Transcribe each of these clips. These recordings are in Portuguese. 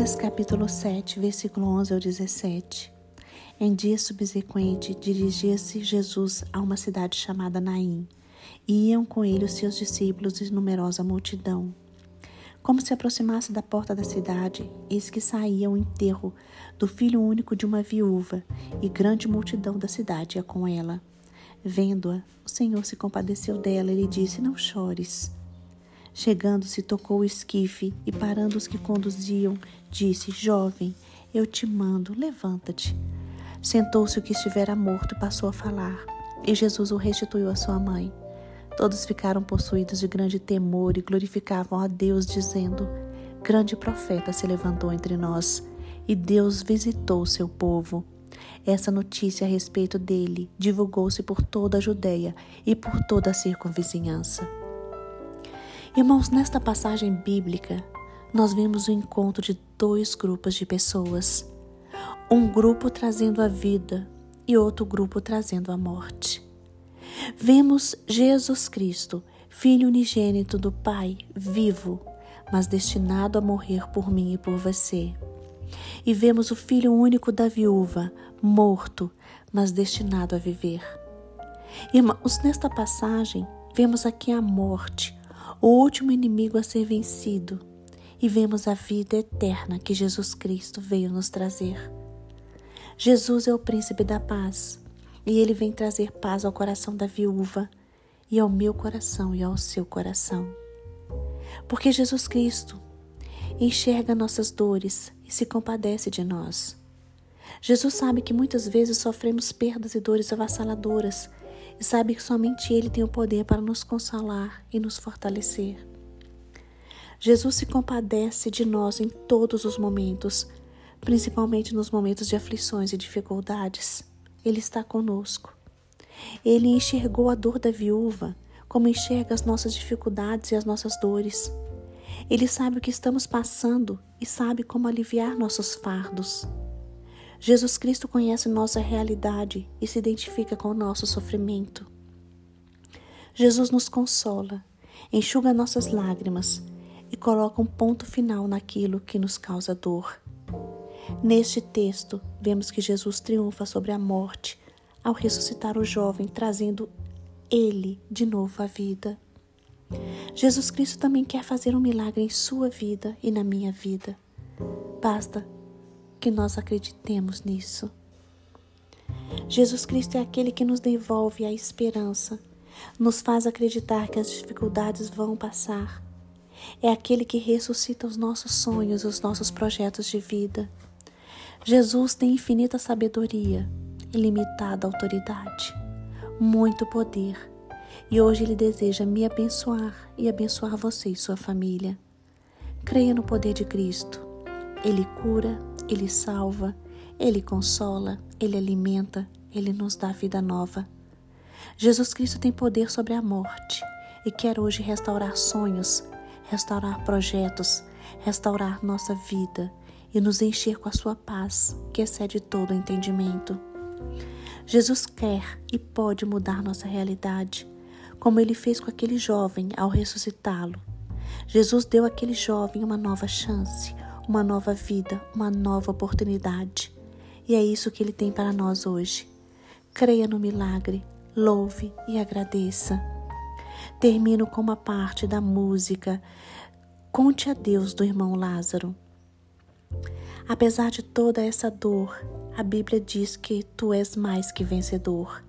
Lucas capítulo 7, versículo 11 ao 17. Em dia subsequente, dirigia-se Jesus a uma cidade chamada Naim, e iam com ele os seus discípulos e numerosa multidão. Como se aproximasse da porta da cidade, eis que saía o enterro do filho único de uma viúva, e grande multidão da cidade ia com ela. Vendo-a, o Senhor se compadeceu dela e lhe disse: Não chores. Chegando-se, tocou o esquife e, parando os que conduziam, disse: Jovem, eu te mando, levanta-te. Sentou-se o que estivera morto e passou a falar. E Jesus o restituiu à sua mãe. Todos ficaram possuídos de grande temor e glorificavam a Deus, dizendo: Grande profeta se levantou entre nós, e Deus visitou seu povo. Essa notícia a respeito dele divulgou-se por toda a Judéia e por toda a circunvizinhança. Irmãos, nesta passagem bíblica, nós vemos o encontro de dois grupos de pessoas. Um grupo trazendo a vida e outro grupo trazendo a morte. Vemos Jesus Cristo, Filho unigênito do Pai, vivo, mas destinado a morrer por mim e por você. E vemos o Filho único da viúva, morto, mas destinado a viver. Irmãos, nesta passagem, vemos aqui a morte, o último inimigo a ser vencido, e vemos a vida eterna que Jesus Cristo veio nos trazer. Jesus é o príncipe da paz, e ele vem trazer paz ao coração da viúva, e ao meu coração e ao seu coração. Porque Jesus Cristo enxerga nossas dores e se compadece de nós. Jesus sabe que muitas vezes sofremos perdas e dores avassaladoras e sabe que somente Ele tem o poder para nos consolar e nos fortalecer. Jesus se compadece de nós em todos os momentos, principalmente nos momentos de aflições e dificuldades. Ele está conosco. Ele enxergou a dor da viúva, como enxerga as nossas dificuldades e as nossas dores. Ele sabe o que estamos passando e sabe como aliviar nossos fardos. Jesus Cristo conhece nossa realidade e se identifica com o nosso sofrimento. Jesus nos consola, enxuga nossas lágrimas e coloca um ponto final naquilo que nos causa dor. Neste texto, vemos que Jesus triunfa sobre a morte ao ressuscitar o jovem, trazendo ele de novo à vida. Jesus Cristo também quer fazer um milagre em sua vida e na minha vida. Basta que nós acreditemos nisso. Jesus Cristo é aquele que nos devolve a esperança, nos faz acreditar que as dificuldades vão passar. É aquele que ressuscita os nossos sonhos, os nossos projetos de vida. Jesus tem infinita sabedoria, ilimitada autoridade, muito poder. E hoje Ele deseja me abençoar e abençoar você e sua família. Creia no poder de Cristo. Ele cura, ele salva, Ele consola, Ele alimenta, Ele nos dá vida nova. Jesus Cristo tem poder sobre a morte e quer hoje restaurar sonhos, restaurar projetos, restaurar nossa vida e nos encher com a sua paz, que excede todo entendimento. Jesus quer e pode mudar nossa realidade, como ele fez com aquele jovem ao ressuscitá-lo. Jesus deu àquele jovem uma nova chance, uma nova vida, uma nova oportunidade. E é isso que Ele tem para nós hoje. Creia no milagre, louve e agradeça. Termino com uma parte da música Conte a Deus do irmão Lázaro. Apesar de toda essa dor, a Bíblia diz que tu és mais que vencedor.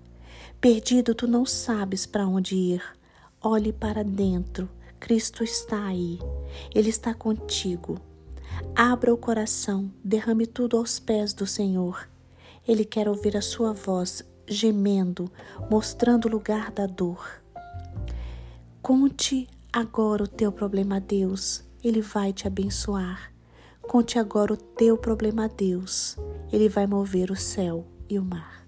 Perdido, tu não sabes para onde ir. Olhe para dentro. Cristo está aí. Ele está contigo. Abra o coração, derrame tudo aos pés do Senhor. Ele quer ouvir a sua voz gemendo, mostrando o lugar da dor. Conte agora o teu problema a Deus, Ele vai te abençoar. Conte agora o teu problema a Deus, Ele vai mover o céu e o mar.